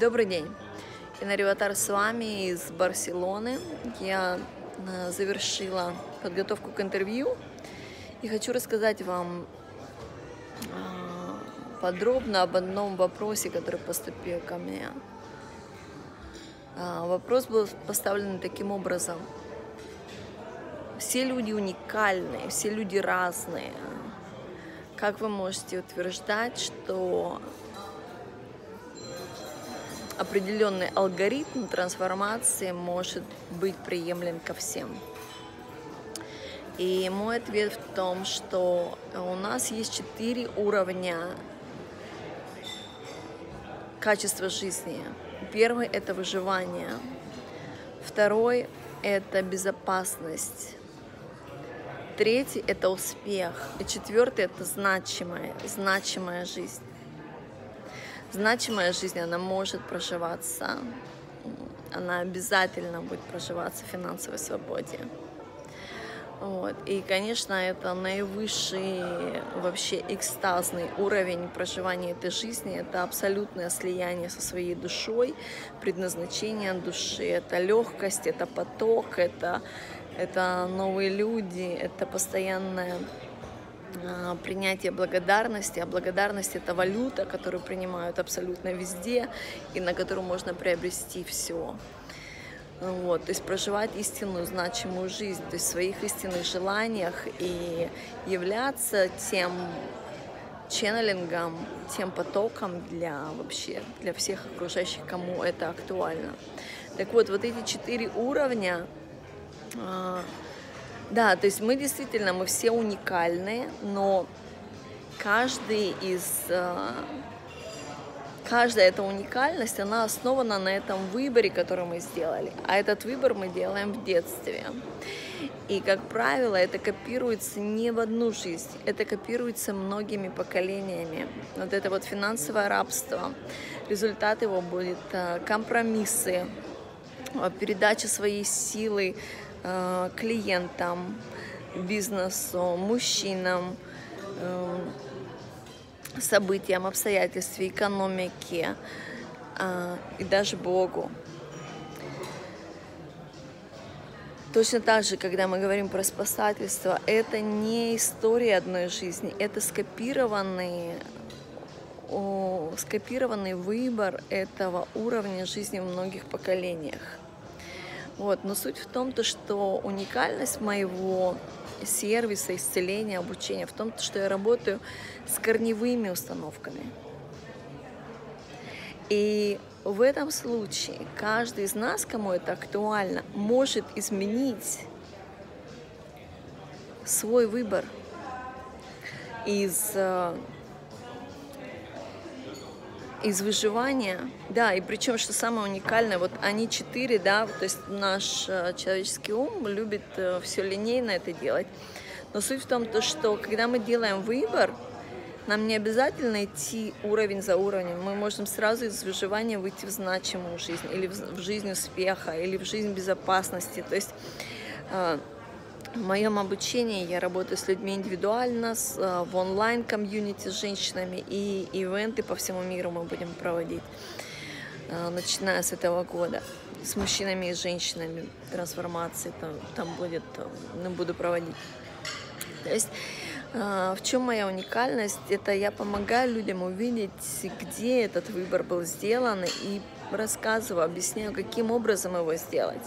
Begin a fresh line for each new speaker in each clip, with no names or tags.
Добрый день. Инариватар с вами из Барселоны. Я э, завершила подготовку к интервью и хочу рассказать вам э, подробно об одном вопросе, который поступил ко мне. Э, вопрос был поставлен таким образом. Все люди уникальные, все люди разные. Как вы можете утверждать, что определенный алгоритм трансформации может быть приемлем ко всем. И мой ответ в том, что у нас есть четыре уровня качества жизни. Первый – это выживание. Второй – это безопасность. Третий – это успех. И четвертый – это значимая, значимая жизнь значимая жизнь, она может проживаться, она обязательно будет проживаться в финансовой свободе. Вот. И, конечно, это наивысший вообще экстазный уровень проживания этой жизни. Это абсолютное слияние со своей душой, предназначение души. Это легкость, это поток, это, это новые люди, это постоянное а, принятие благодарности, а благодарность это валюта, которую принимают абсолютно везде и на которую можно приобрести все. Вот, то есть проживать истинную значимую жизнь, то есть в своих истинных желаниях и являться тем ченнелингом, тем потоком для вообще, для всех окружающих, кому это актуально. Так вот, вот эти четыре уровня а, да, то есть мы действительно, мы все уникальные, но каждый из... Э, каждая эта уникальность, она основана на этом выборе, который мы сделали. А этот выбор мы делаем в детстве. И, как правило, это копируется не в одну жизнь, это копируется многими поколениями. Вот это вот финансовое рабство. Результат его будет э, компромиссы, э, передача своей силы клиентам, бизнесу, мужчинам, э, событиям, обстоятельствам, экономике э, и даже Богу. Точно так же, когда мы говорим про спасательство, это не история одной жизни, это скопированный, скопированный выбор этого уровня жизни в многих поколениях. Вот. Но суть в том, то, что уникальность моего сервиса, исцеления, обучения в том, что я работаю с корневыми установками. И в этом случае каждый из нас, кому это актуально, может изменить свой выбор из э, из выживания, да, и причем, что самое уникальное, вот они четыре, да, то есть наш э, человеческий ум любит э, все линейно это делать, но суть в том, то, что когда мы делаем выбор, нам не обязательно идти уровень за уровнем, мы можем сразу из выживания выйти в значимую жизнь, или в жизнь успеха, или в жизнь безопасности, то есть э, в моем обучении я работаю с людьми индивидуально, с, э, в онлайн-комьюнити с женщинами, и ивенты по всему миру мы будем проводить, э, начиная с этого года. С мужчинами и женщинами трансформации там, там будет, ну, буду проводить. То есть э, в чем моя уникальность? Это я помогаю людям увидеть, где этот выбор был сделан, и рассказываю, объясняю, каким образом его сделать.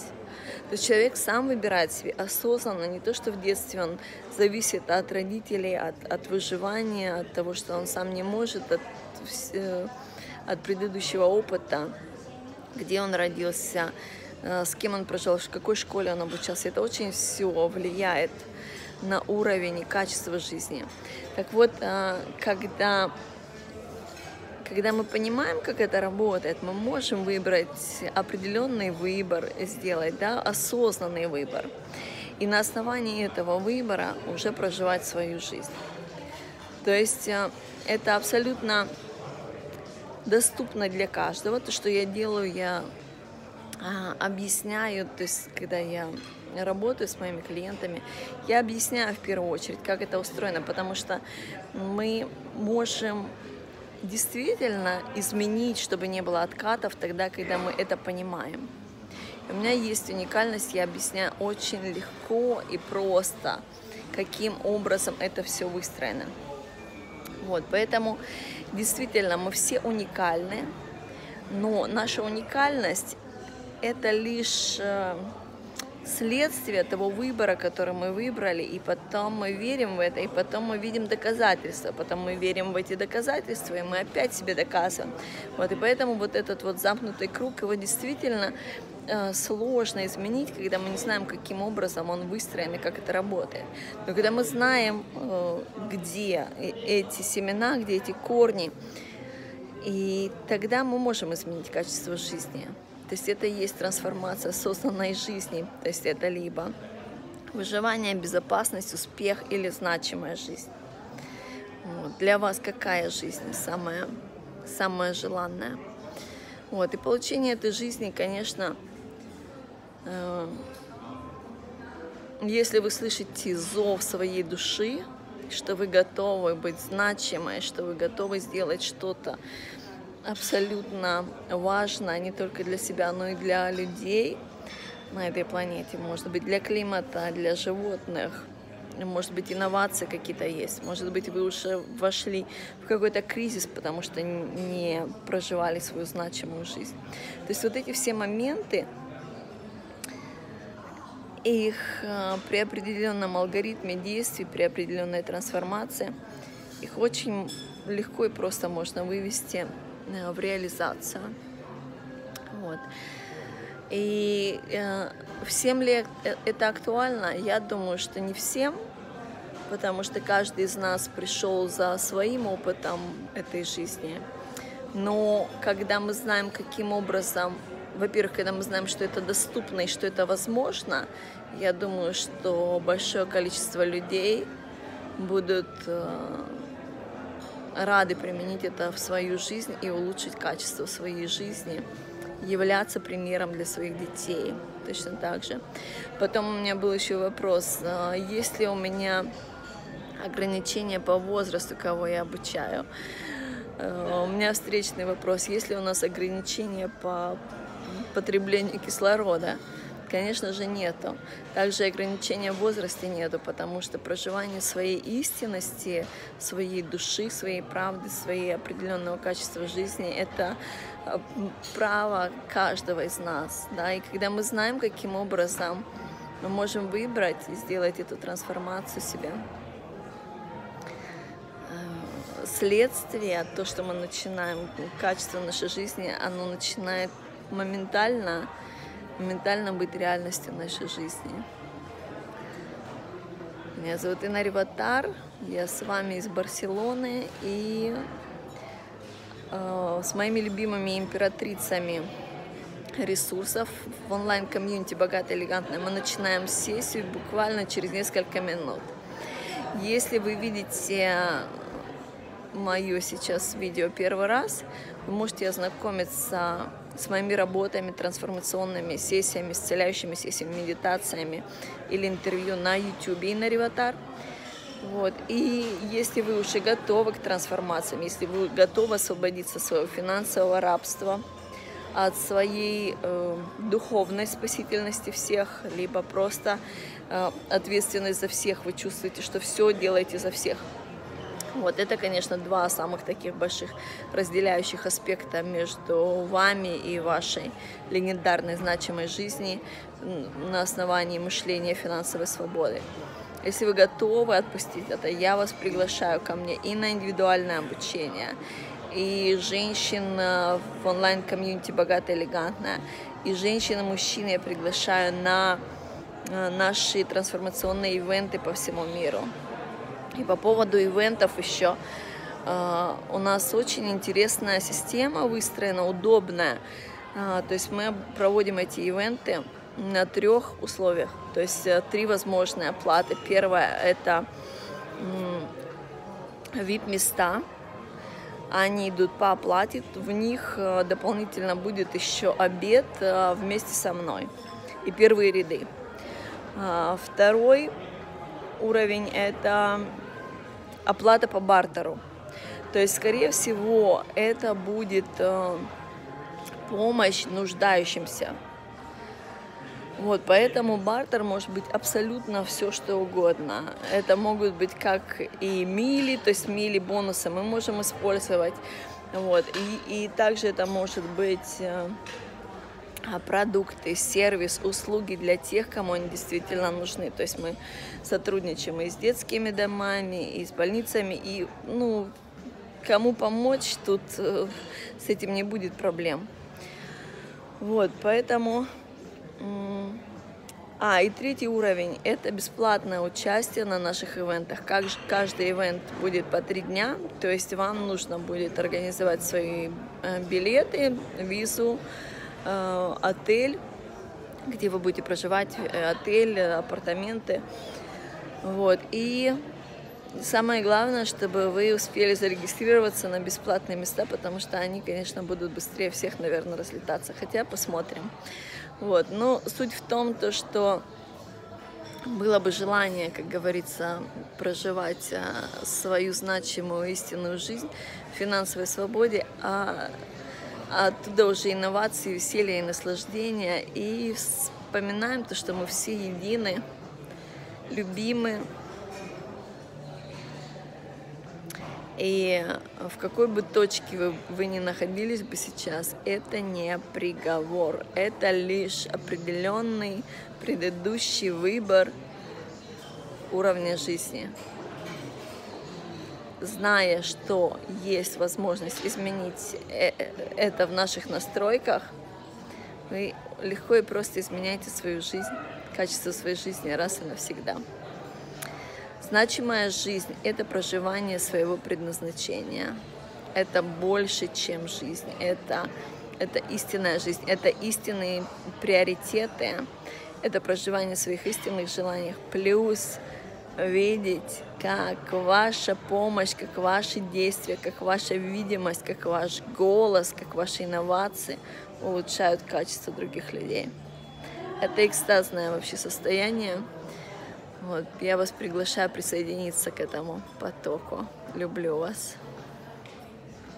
То есть человек сам выбирает себе осознанно, не то, что в детстве он зависит от родителей, от, от выживания, от того, что он сам не может, от, э, от предыдущего опыта, где он родился, э, с кем он прожил, в какой школе он обучался. Это очень все влияет на уровень и качество жизни. Так вот, э, когда когда мы понимаем, как это работает, мы можем выбрать определенный выбор, сделать да, осознанный выбор. И на основании этого выбора уже проживать свою жизнь. То есть э, это абсолютно доступно для каждого. То, что я делаю, я а, объясняю, то есть когда я работаю с моими клиентами, я объясняю в первую очередь, как это устроено, потому что мы можем действительно изменить, чтобы не было откатов тогда, когда мы это понимаем. У меня есть уникальность, я объясняю очень легко и просто, каким образом это все выстроено. Вот, поэтому действительно мы все уникальны, но наша уникальность это лишь э, следствие того выбора, который мы выбрали, и потом мы верим в это, и потом мы видим доказательства, потом мы верим в эти доказательства, и мы опять себе доказываем. Вот, и поэтому вот этот вот замкнутый круг, его действительно э, сложно изменить, когда мы не знаем, каким образом он выстроен и как это работает. Но когда мы знаем, э, где эти семена, где эти корни, и тогда мы можем изменить качество жизни. То есть это и есть трансформация созданной жизни. То есть это либо выживание, безопасность, успех или значимая жизнь. Вот. Для вас какая жизнь самая, самая желанная? Вот. И получение этой жизни, конечно, э, если вы слышите зов своей души, что вы готовы быть значимой, что вы готовы сделать что-то абсолютно важно не только для себя, но и для людей на этой планете. Может быть, для климата, для животных. Может быть, инновации какие-то есть. Может быть, вы уже вошли в какой-то кризис, потому что не проживали свою значимую жизнь. То есть вот эти все моменты, их э, при определенном алгоритме действий, при определенной трансформации, их очень легко и просто можно вывести в реализацию. Вот. И э, всем ли э, это актуально? Я думаю, что не всем, потому что каждый из нас пришел за своим опытом этой жизни. Но когда мы знаем, каким образом, во-первых, когда мы знаем, что это доступно и что это возможно, я думаю, что большое количество людей будут э, рады применить это в свою жизнь и улучшить качество своей жизни, являться примером для своих детей. Точно так же. Потом у меня был еще вопрос, а, есть ли у меня ограничения по возрасту, кого я обучаю. А, у меня встречный вопрос, есть ли у нас ограничения по потреблению кислорода. Конечно же, нету. Также ограничения в возрасте нету, потому что проживание своей истинности, своей души, своей правды, своей определенного качества жизни — это э, право каждого из нас. Да? И когда мы знаем, каким образом мы можем выбрать и сделать эту трансформацию себя, э, следствие, то, что мы начинаем, качество нашей жизни, оно начинает моментально моментально быть реальностью нашей жизни. Меня зовут Инна Риватар, я с вами из Барселоны и э, с моими любимыми императрицами ресурсов в онлайн-комьюнити «Богатая элегантная» мы начинаем сессию буквально через несколько минут. Если вы видите мое сейчас видео первый раз, вы можете ознакомиться с моими работами, трансформационными сессиями, исцеляющими сессиями, медитациями или интервью на YouTube и на Риватар. Вот. И если вы уже готовы к трансформациям, если вы готовы освободиться от своего финансового рабства, от своей э, духовной спасительности всех, либо просто э, ответственность за всех, вы чувствуете, что все делаете за всех, вот это, конечно, два самых таких больших разделяющих аспекта между вами и вашей легендарной значимой жизни на основании мышления финансовой свободы. Если вы готовы отпустить это, я вас приглашаю ко мне и на индивидуальное обучение, и женщин в онлайн-комьюнити «Богатая элегантная», и женщин и мужчин я приглашаю на э, наши трансформационные ивенты по всему миру. И по поводу ивентов еще. А, у нас очень интересная система выстроена, удобная. А, то есть мы проводим эти ивенты на трех условиях. То есть э, три возможные оплаты. Первое – это VIP-места. Они идут по оплате. В них э, дополнительно будет еще обед э, вместе со мной. И первые ряды. А, второй уровень – это оплата по бартеру. То есть, скорее всего, это будет э, помощь нуждающимся. Вот, поэтому бартер может быть абсолютно все, что угодно. Это могут быть как и мили, то есть мили бонусы мы можем использовать. Вот, и, и также это может быть э, продукты, сервис, услуги для тех, кому они действительно нужны. То есть мы сотрудничаем и с детскими домами, и с больницами, и ну, кому помочь, тут э, с этим не будет проблем. Вот, поэтому а, и третий уровень – это бесплатное участие на наших ивентах. Каждый ивент будет по три дня, то есть вам нужно будет организовать свои э, билеты, визу, отель, где вы будете проживать, э, отель, апартаменты. Вот. И самое главное, чтобы вы успели зарегистрироваться на бесплатные места, потому что они, конечно, будут быстрее всех, наверное, разлетаться. Хотя посмотрим. Вот. Но суть в том, то, что было бы желание, как говорится, проживать свою значимую истинную жизнь в финансовой свободе, а оттуда уже инновации, веселье и наслаждение. И вспоминаем то, что мы все едины, любимы, И в какой бы точке вы, вы ни находились бы сейчас, это не приговор, это лишь определенный предыдущий выбор уровня жизни. Зная, что есть возможность изменить э, это в наших настройках, вы легко и просто изменяете свою жизнь, качество своей жизни раз и навсегда. Значимая жизнь – это проживание своего предназначения. Это больше, чем жизнь. Это, это истинная жизнь. Это истинные приоритеты. Это проживание своих истинных желаний. Плюс видеть, как ваша помощь, как ваши действия, как ваша видимость, как ваш голос, как ваши инновации улучшают качество других людей. Это экстазное вообще состояние. Вот, я вас приглашаю присоединиться к этому потоку. Люблю вас.